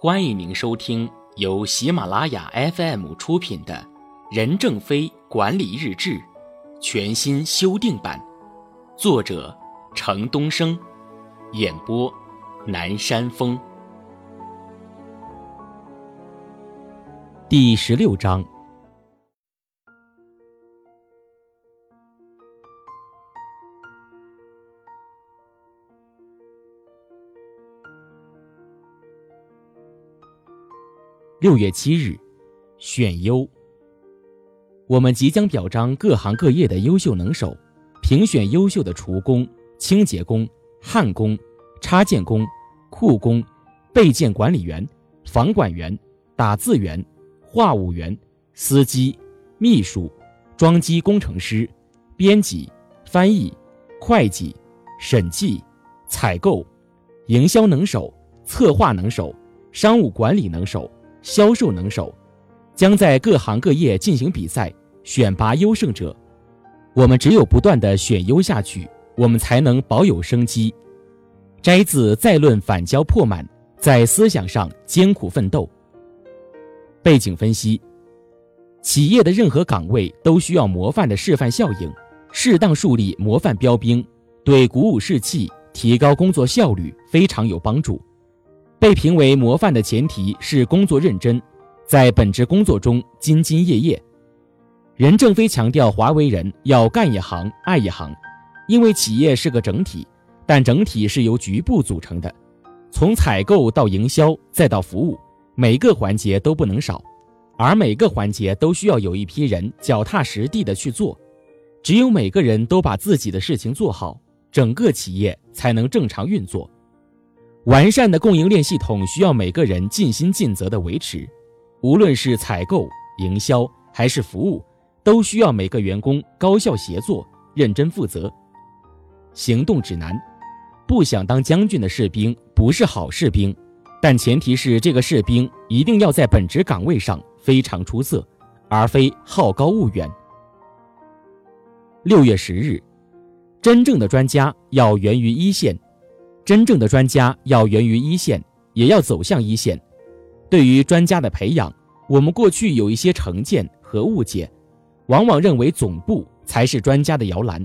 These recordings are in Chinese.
欢迎您收听由喜马拉雅 FM 出品的《任正非管理日志》全新修订版，作者程东升，演播南山风。第十六章。六月七日，选优。我们即将表彰各行各业的优秀能手，评选优秀的厨工、清洁工、焊工、插件工、库工、备件管理员、房管员、打字员、话务员、司机、秘书、装机工程师、编辑、翻译、会计、审计、采购、营销能手、策划能手、商务管理能手。销售能手，将在各行各业进行比赛，选拔优胜者。我们只有不断的选优下去，我们才能保有生机。摘自《再论反交破满》，在思想上艰苦奋斗。背景分析：企业的任何岗位都需要模范的示范效应，适当树立模范标兵，对鼓舞士气、提高工作效率非常有帮助。被评为模范的前提是工作认真，在本职工作中兢兢业业。任正非强调，华为人要干一行爱一行，因为企业是个整体，但整体是由局部组成的，从采购到营销再到服务，每个环节都不能少，而每个环节都需要有一批人脚踏实地的去做。只有每个人都把自己的事情做好，整个企业才能正常运作。完善的供应链系统需要每个人尽心尽责的维持，无论是采购、营销还是服务，都需要每个员工高效协作、认真负责。行动指南：不想当将军的士兵不是好士兵，但前提是这个士兵一定要在本职岗位上非常出色，而非好高骛远。六月十日，真正的专家要源于一线。真正的专家要源于一线，也要走向一线。对于专家的培养，我们过去有一些成见和误解，往往认为总部才是专家的摇篮。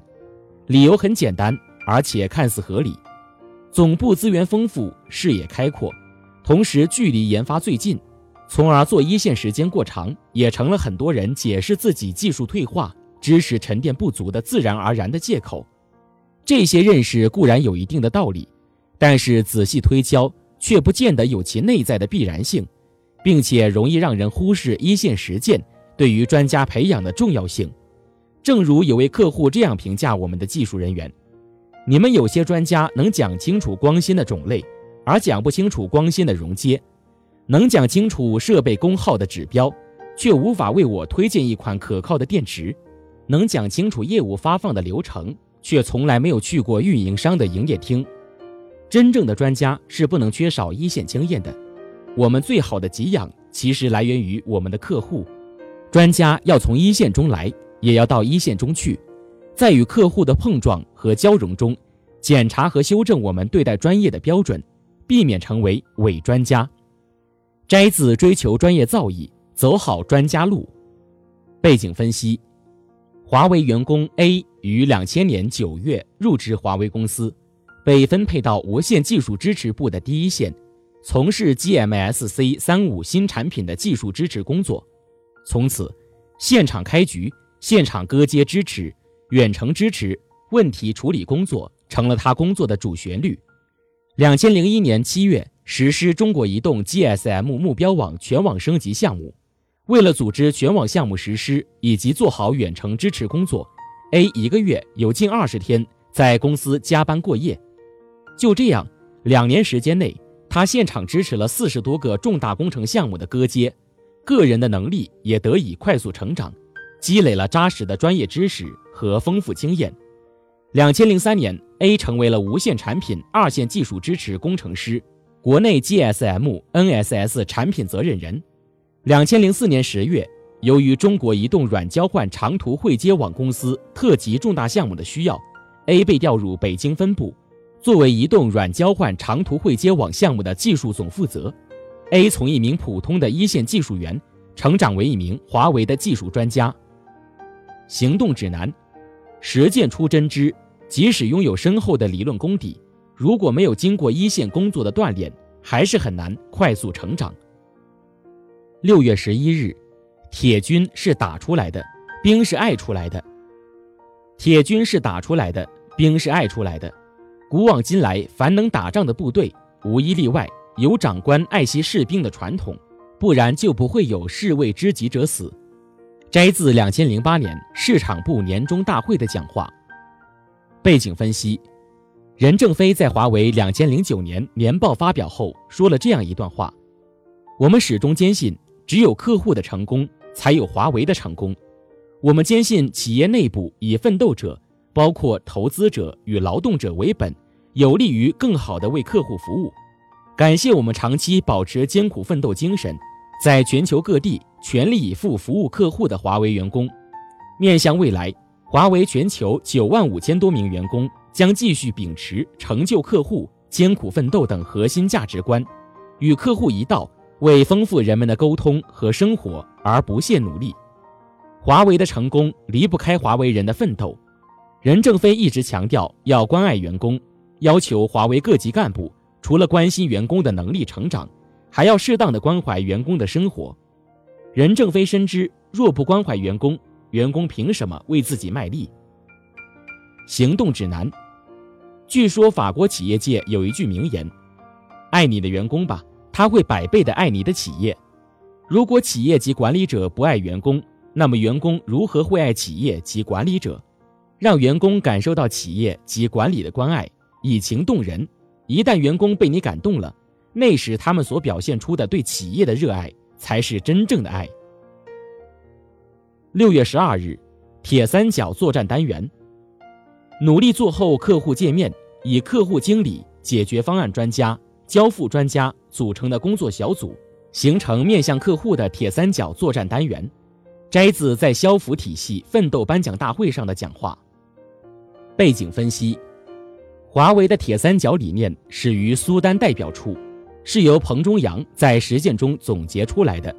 理由很简单，而且看似合理：总部资源丰富，视野开阔，同时距离研发最近，从而做一线时间过长，也成了很多人解释自己技术退化、知识沉淀不足的自然而然的借口。这些认识固然有一定的道理。但是仔细推敲，却不见得有其内在的必然性，并且容易让人忽视一线实践对于专家培养的重要性。正如有位客户这样评价我们的技术人员：“你们有些专家能讲清楚光纤的种类，而讲不清楚光纤的容接；能讲清楚设备功耗的指标，却无法为我推荐一款可靠的电池；能讲清楚业务发放的流程，却从来没有去过运营商的营业厅。”真正的专家是不能缺少一线经验的。我们最好的给养其实来源于我们的客户。专家要从一线中来，也要到一线中去，在与客户的碰撞和交融中，检查和修正我们对待专业的标准，避免成为伪专家。摘自追求专业造诣，走好专家路。背景分析：华为员工 A 于两千年九月入职华为公司。被分配到无线技术支持部的第一线，从事 GMSC 三五新产品的技术支持工作。从此，现场开局、现场割接支持、远程支持、问题处理工作成了他工作的主旋律。两千零一年七月，实施中国移动 GSM 目标网全网升级项目。为了组织全网项目实施以及做好远程支持工作，A 一个月有近二十天在公司加班过夜。就这样，两年时间内，他现场支持了四十多个重大工程项目的割接，个人的能力也得以快速成长，积累了扎实的专业知识和丰富经验。两千零三年，A 成为了无线产品二线技术支持工程师，国内 GSM、NSS 产品责任人。两千零四年十月，由于中国移动软交换长途汇接网公司特级重大项目的需要，A 被调入北京分部。作为移动软交换长途汇接网项目的技术总负责 A 从一名普通的一线技术员成长为一名华为的技术专家。行动指南：实践出真知。即使拥有深厚的理论功底，如果没有经过一线工作的锻炼，还是很难快速成长。六月十一日，铁军是打出来的，兵是爱出来的。铁军是打出来的，兵是爱出来的。古往今来，凡能打仗的部队，无一例外有长官爱惜士兵的传统，不然就不会有士为知己者死。摘自两千零八年市场部年终大会的讲话。背景分析：任正非在华为两千零九年年报发表后说了这样一段话：“我们始终坚信，只有客户的成功，才有华为的成功。我们坚信，企业内部以奋斗者，包括投资者与劳动者为本，有利于更好地为客户服务。感谢我们长期保持艰苦奋斗精神，在全球各地全力以赴服务客户的华为员工。面向未来。”华为全球九万五千多名员工将继续秉持成就客户、艰苦奋斗等核心价值观，与客户一道为丰富人们的沟通和生活而不懈努力。华为的成功离不开华为人的奋斗。任正非一直强调要关爱员工，要求华为各级干部除了关心员工的能力成长，还要适当的关怀员工的生活。任正非深知，若不关怀员工，员工凭什么为自己卖力？行动指南。据说法国企业界有一句名言：“爱你的员工吧，他会百倍的爱你的企业。”如果企业及管理者不爱员工，那么员工如何会爱企业及管理者？让员工感受到企业及管理的关爱，以情动人。一旦员工被你感动了，那时他们所表现出的对企业的热爱，才是真正的爱。六月十二日，铁三角作战单元，努力做后客户界面，以客户经理、解决方案专家、交付专家组成的工作小组，形成面向客户的铁三角作战单元。摘自在消服体系奋斗颁奖大会上的讲话。背景分析：华为的铁三角理念始于苏丹代表处，是由彭中阳在实践中总结出来的。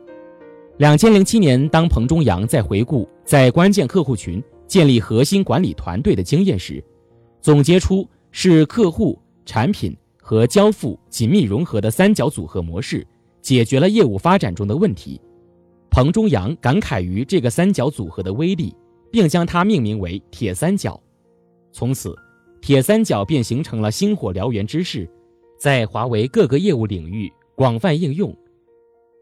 两千零七年，当彭中阳在回顾在关键客户群建立核心管理团队的经验时，总结出是客户、产品和交付紧密融合的三角组合模式，解决了业务发展中的问题。彭中阳感慨于这个三角组合的威力，并将它命名为“铁三角”。从此，铁三角便形成了星火燎原之势，在华为各个业务领域广泛应用。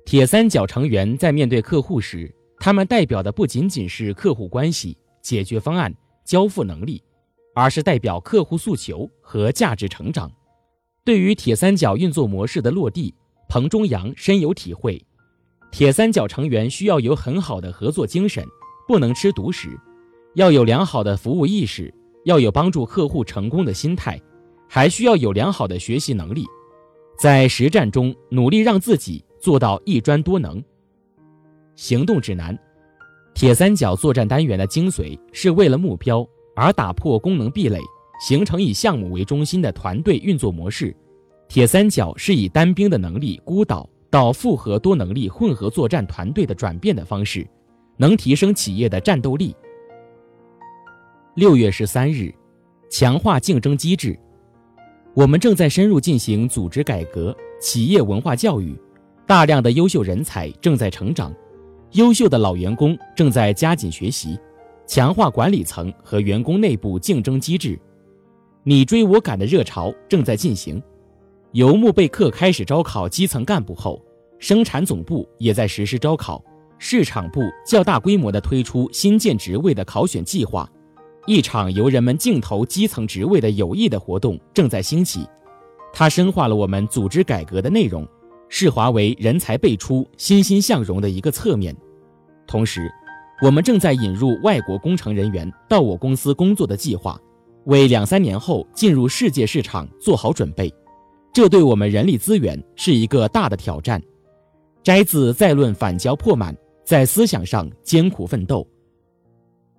铁三角成员在面对客户时，他们代表的不仅仅是客户关系、解决方案、交付能力，而是代表客户诉求和价值成长。对于铁三角运作模式的落地，彭中阳深有体会。铁三角成员需要有很好的合作精神，不能吃独食；要有良好的服务意识，要有帮助客户成功的心态，还需要有良好的学习能力，在实战中努力让自己。做到一专多能。行动指南：铁三角作战单元的精髓是为了目标而打破功能壁垒，形成以项目为中心的团队运作模式。铁三角是以单兵的能力孤岛到复合多能力混合作战团队的转变的方式，能提升企业的战斗力。六月十三日，强化竞争机制。我们正在深入进行组织改革、企业文化教育。大量的优秀人才正在成长，优秀的老员工正在加紧学习，强化管理层和员工内部竞争机制。你追我赶的热潮正在进行。由慕贝克开始招考基层干部后，生产总部也在实施招考，市场部较大规模地推出新建职位的考选计划。一场由人们竞投基层职位的有益的活动正在兴起，它深化了我们组织改革的内容。是华为人才辈出、欣欣向荣的一个侧面。同时，我们正在引入外国工程人员到我公司工作的计划，为两三年后进入世界市场做好准备。这对我们人力资源是一个大的挑战。摘自再论反骄破满，在思想上艰苦奋斗。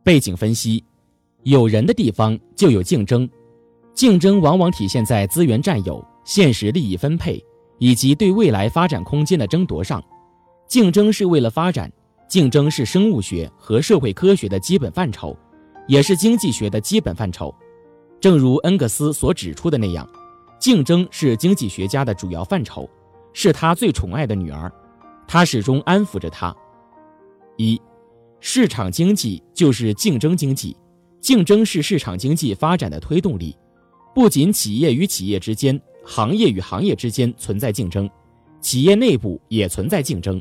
背景分析：有人的地方就有竞争，竞争往往体现在资源占有、现实利益分配。以及对未来发展空间的争夺上，竞争是为了发展，竞争是生物学和社会科学的基本范畴，也是经济学的基本范畴。正如恩格斯所指出的那样，竞争是经济学家的主要范畴，是他最宠爱的女儿，他始终安抚着她。一，市场经济就是竞争经济，竞争是市场经济发展的推动力，不仅企业与企业之间。行业与行业之间存在竞争，企业内部也存在竞争。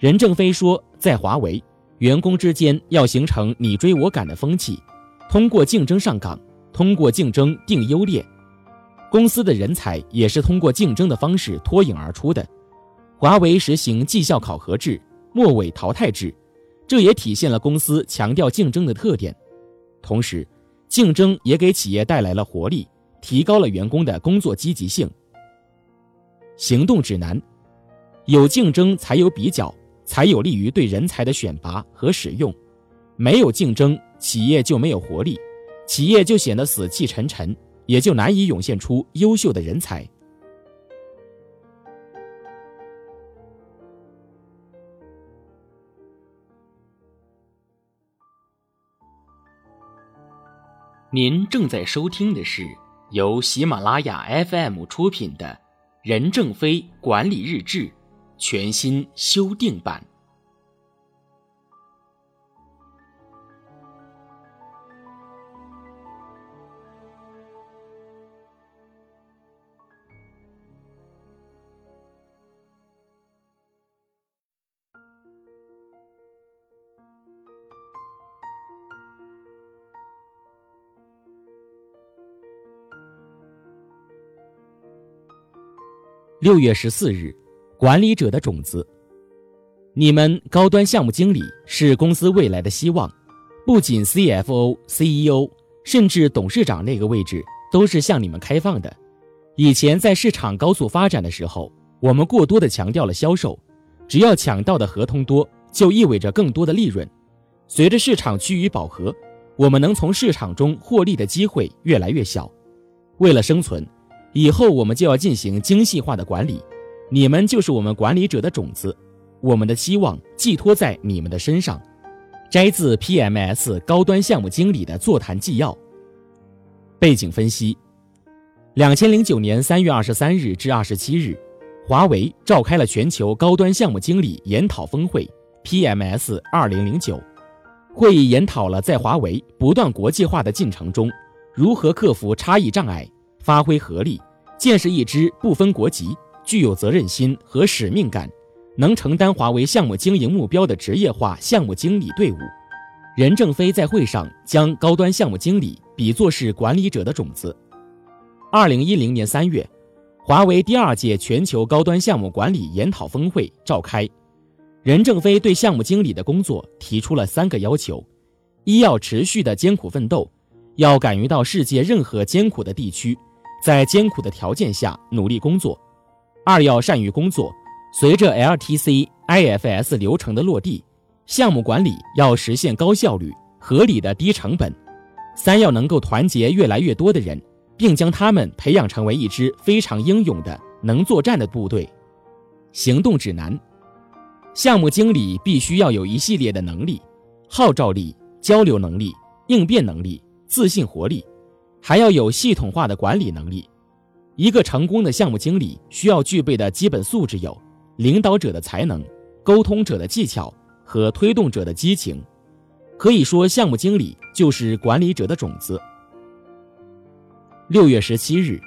任正非说，在华为，员工之间要形成你追我赶的风气，通过竞争上岗，通过竞争定优劣。公司的人才也是通过竞争的方式脱颖而出的。华为实行绩效考核制、末尾淘汰制，这也体现了公司强调竞争的特点。同时，竞争也给企业带来了活力。提高了员工的工作积极性。行动指南：有竞争才有比较，才有利于对人才的选拔和使用。没有竞争，企业就没有活力，企业就显得死气沉沉，也就难以涌现出优秀的人才。您正在收听的是。由喜马拉雅 FM 出品的《任正非管理日志》全新修订版。六月十四日，管理者的种子。你们高端项目经理是公司未来的希望，不仅 CFO、CEO，甚至董事长那个位置都是向你们开放的。以前在市场高速发展的时候，我们过多的强调了销售，只要抢到的合同多，就意味着更多的利润。随着市场趋于饱和，我们能从市场中获利的机会越来越小。为了生存。以后我们就要进行精细化的管理，你们就是我们管理者的种子，我们的希望寄托在你们的身上。摘自 PMS 高端项目经理的座谈纪要。背景分析：两千零九年三月二十三日至二十七日，华为召开了全球高端项目经理研讨峰会 PMS 二零零九。会议研讨了在华为不断国际化的进程中，如何克服差异障碍。发挥合力，建设一支不分国籍、具有责任心和使命感、能承担华为项目经营目标的职业化项目经理队伍。任正非在会上将高端项目经理比作是管理者的种子。二零一零年三月，华为第二届全球高端项目管理研讨峰会召开，任正非对项目经理的工作提出了三个要求：一要持续的艰苦奋斗，要敢于到世界任何艰苦的地区。在艰苦的条件下努力工作，二要善于工作。随着 LTC IFS 流程的落地，项目管理要实现高效率、合理的低成本。三要能够团结越来越多的人，并将他们培养成为一支非常英勇的、能作战的部队。行动指南：项目经理必须要有一系列的能力：号召力、交流能力、应变能力、自信活力。还要有系统化的管理能力。一个成功的项目经理需要具备的基本素质有：领导者的才能、沟通者的技巧和推动者的激情。可以说，项目经理就是管理者的种子。六月十七日，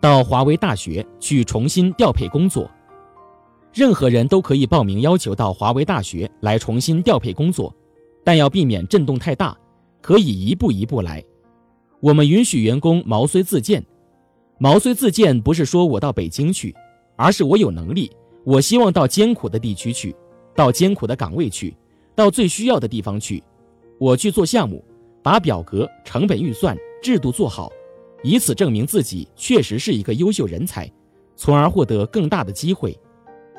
到华为大学去重新调配工作。任何人都可以报名，要求到华为大学来重新调配工作，但要避免震动太大，可以一步一步来。我们允许员工毛遂自荐，毛遂自荐不是说我到北京去，而是我有能力，我希望到艰苦的地区去，到艰苦的岗位去，到最需要的地方去，我去做项目，把表格、成本预算、制度做好，以此证明自己确实是一个优秀人才，从而获得更大的机会。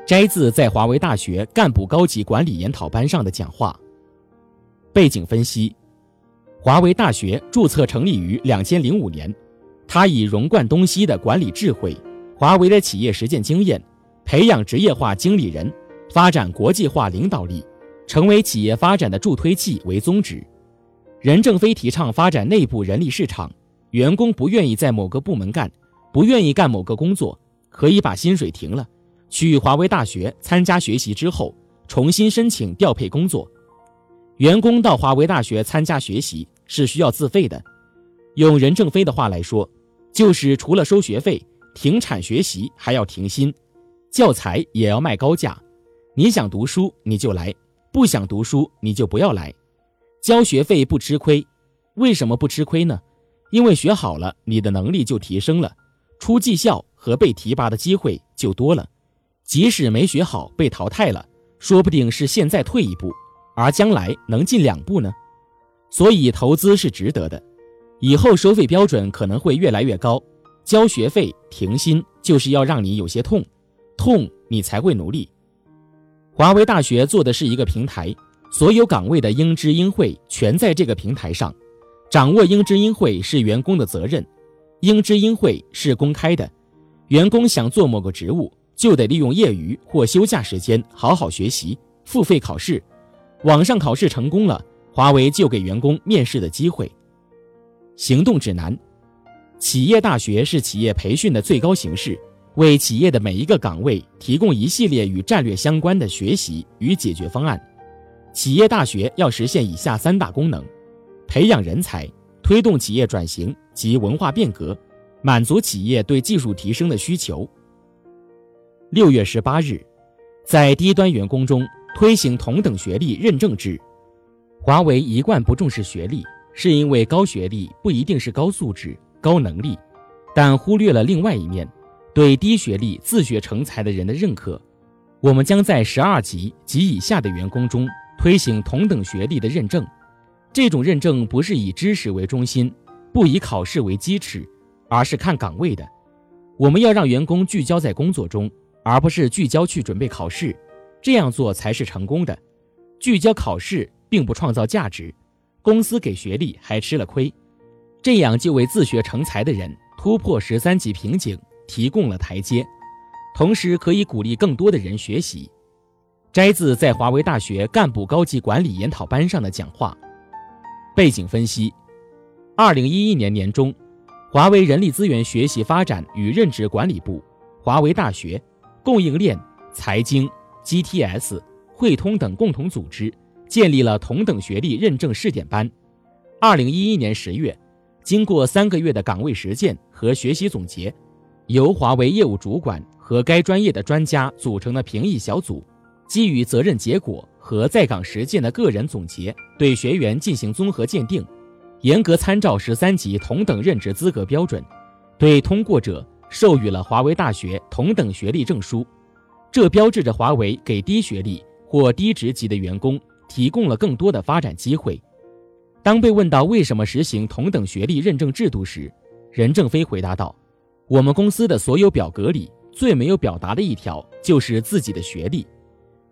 摘自在华为大学干部高级管理研讨班上的讲话。背景分析。华为大学注册成立于两千零五年，它以融贯东西的管理智慧、华为的企业实践经验，培养职业化经理人，发展国际化领导力，成为企业发展的助推器为宗旨。任正非提倡发展内部人力市场，员工不愿意在某个部门干，不愿意干某个工作，可以把薪水停了，去华为大学参加学习之后，重新申请调配工作。员工到华为大学参加学习是需要自费的，用任正非的话来说，就是除了收学费，停产学习还要停薪，教材也要卖高价。你想读书你就来，不想读书你就不要来。交学费不吃亏，为什么不吃亏呢？因为学好了，你的能力就提升了，出绩效和被提拔的机会就多了。即使没学好被淘汰了，说不定是现在退一步，而将来能进两步呢。所以投资是值得的，以后收费标准可能会越来越高。交学费停薪就是要让你有些痛，痛你才会努力。华为大学做的是一个平台。所有岗位的应知应会全在这个平台上，掌握应知应会是员工的责任。应知应会是公开的，员工想做某个职务，就得利用业余或休假时间好好学习，付费考试。网上考试成功了，华为就给员工面试的机会。行动指南：企业大学是企业培训的最高形式，为企业的每一个岗位提供一系列与战略相关的学习与解决方案。企业大学要实现以下三大功能：培养人才，推动企业转型及文化变革，满足企业对技术提升的需求。六月十八日，在低端员工中推行同等学历认证制。华为一贯不重视学历，是因为高学历不一定是高素质、高能力，但忽略了另外一面，对低学历自学成才的人的认可。我们将在十二级及以下的员工中。推行同等学历的认证，这种认证不是以知识为中心，不以考试为基尺，而是看岗位的。我们要让员工聚焦在工作中，而不是聚焦去准备考试，这样做才是成功的。聚焦考试并不创造价值，公司给学历还吃了亏。这样就为自学成才的人突破十三级瓶颈提供了台阶，同时可以鼓励更多的人学习。摘自在华为大学干部高级管理研讨班上的讲话。背景分析：二零一一年年中，华为人力资源学习发展与任职管理部、华为大学、供应链、财经、GTS、汇通等共同组织建立了同等学历认证试点班。二零一一年十月，经过三个月的岗位实践和学习总结，由华为业务主管和该专业的专家组成的评议小组。基于责任结果和在岗实践的个人总结，对学员进行综合鉴定，严格参照十三级同等任职资格标准，对通过者授予了华为大学同等学历证书。这标志着华为给低学历或低职级的员工提供了更多的发展机会。当被问到为什么实行同等学历认证制度时，任正非回答道：“我们公司的所有表格里最没有表达的一条就是自己的学历。”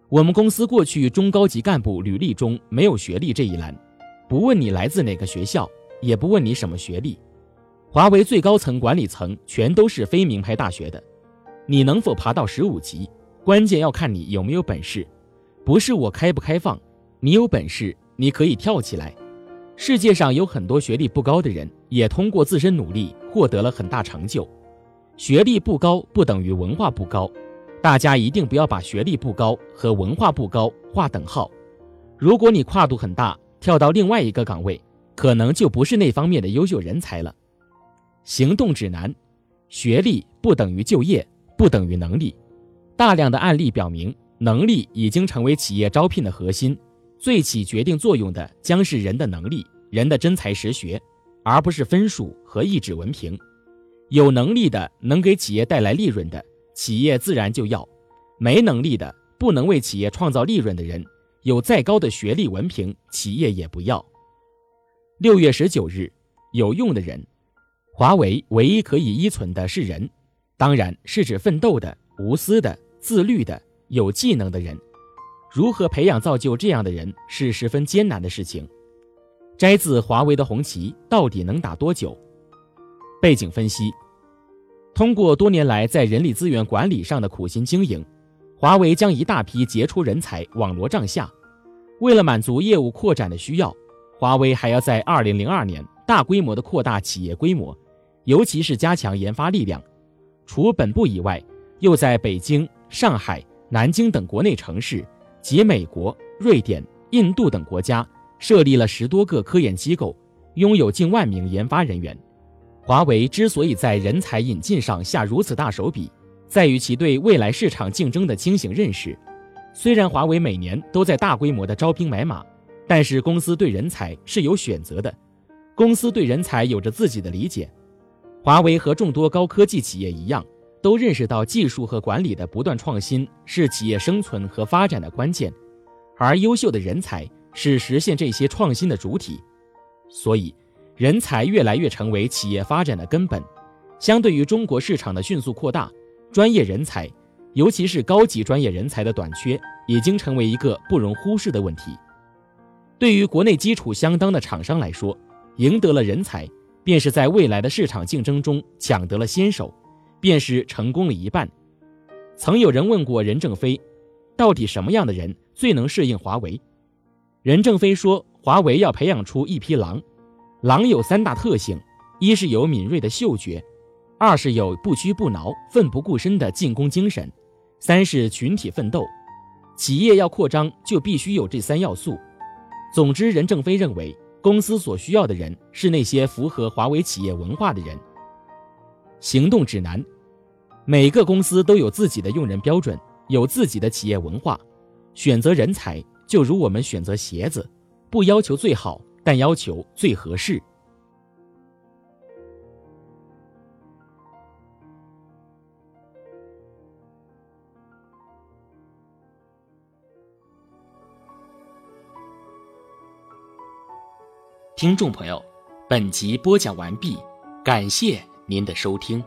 我们公司过去中高级干部履历中没有学历这一栏，不问你来自哪个学校，也不问你什么学历。华为最高层管理层全都是非名牌大学的，你能否爬到十五级，关键要看你有没有本事，不是我开不开放，你有本事你可以跳起来。世界上有很多学历不高的人，也通过自身努力获得了很大成就。学历不高不等于文化不高。大家一定不要把学历不高和文化不高划等号。如果你跨度很大，跳到另外一个岗位，可能就不是那方面的优秀人才了。行动指南：学历不等于就业，不等于能力。大量的案例表明，能力已经成为企业招聘的核心，最起决定作用的将是人的能力、人的真才实学，而不是分数和一纸文凭。有能力的，能给企业带来利润的。企业自然就要没能力的、不能为企业创造利润的人，有再高的学历文凭，企业也不要。六月十九日，有用的人，华为唯一可以依存的是人，当然是指奋斗的、无私的、自律的、有技能的人。如何培养造就这样的人，是十分艰难的事情。摘自华为的红旗到底能打多久？背景分析。通过多年来在人力资源管理上的苦心经营，华为将一大批杰出人才网罗帐下。为了满足业务扩展的需要，华为还要在2002年大规模的扩大企业规模，尤其是加强研发力量。除本部以外，又在北京、上海、南京等国内城市及美国、瑞典、印度等国家设立了十多个科研机构，拥有近万名研发人员。华为之所以在人才引进上下如此大手笔，在于其对未来市场竞争的清醒认识。虽然华为每年都在大规模的招兵买马，但是公司对人才是有选择的，公司对人才有着自己的理解。华为和众多高科技企业一样，都认识到技术和管理的不断创新是企业生存和发展的关键，而优秀的人才是实现这些创新的主体。所以。人才越来越成为企业发展的根本。相对于中国市场的迅速扩大，专业人才，尤其是高级专业人才的短缺，已经成为一个不容忽视的问题。对于国内基础相当的厂商来说，赢得了人才，便是在未来的市场竞争中抢得了先手，便是成功了一半。曾有人问过任正非，到底什么样的人最能适应华为？任正非说，华为要培养出一匹狼。狼有三大特性：一是有敏锐的嗅觉，二是有不屈不挠、奋不顾身的进攻精神，三是群体奋斗。企业要扩张，就必须有这三要素。总之，任正非认为，公司所需要的人是那些符合华为企业文化的人。行动指南：每个公司都有自己的用人标准，有自己的企业文化。选择人才，就如我们选择鞋子，不要求最好。但要求最合适。听众朋友，本集播讲完毕，感谢您的收听。